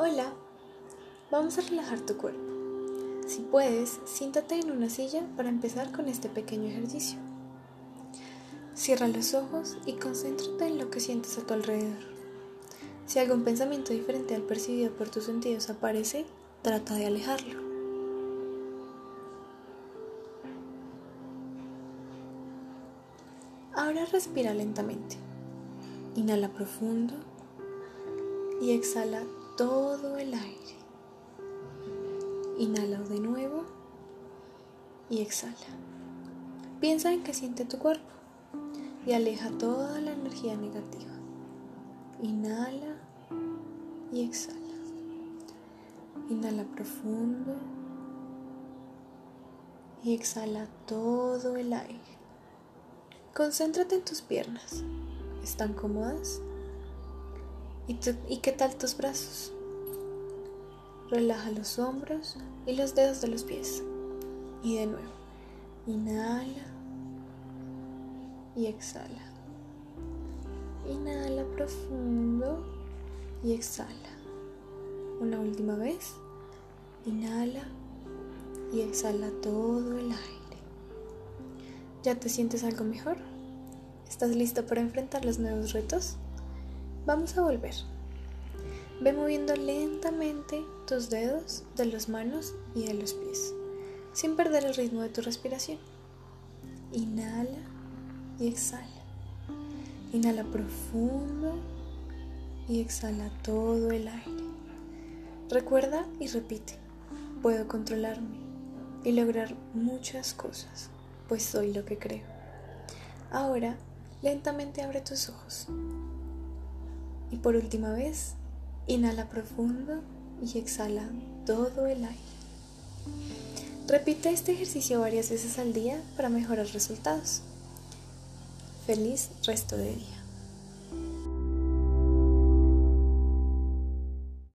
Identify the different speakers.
Speaker 1: Hola, vamos a relajar tu cuerpo. Si puedes, siéntate en una silla para empezar con este pequeño ejercicio. Cierra los ojos y concéntrate en lo que sientes a tu alrededor. Si algún pensamiento diferente al percibido por tus sentidos aparece, trata de alejarlo. Ahora respira lentamente. Inhala profundo y exhala todo el aire. Inhala de nuevo y exhala. Piensa en que siente tu cuerpo y aleja toda la energía negativa. Inhala y exhala. Inhala profundo y exhala todo el aire. Concéntrate en tus piernas. ¿Están cómodas? ¿Y, qué tal tus brazos? Relaja los hombros y los dedos de los pies. Y de nuevo, inhala y exhala. Inhala profundo y exhala. Una última vez. Inhala y exhala todo el aire. ¿Ya te sientes algo mejor? ¿Estás listo para enfrentar los nuevos retos? Vamos a volver. Ve moviendo lentamente tus dedos de las manos y de los pies, sin perder el ritmo de tu respiración. Inhala y exhala. Inhala profundo y exhala todo el aire. Recuerda y repite, puedo controlarme y lograr muchas cosas, pues soy lo que creo. Ahora, lentamente abre tus ojos. Y por última vez, inhala profundo y exhala todo el aire. Repite este ejercicio varias veces al día para mejorar resultados. Feliz resto de día.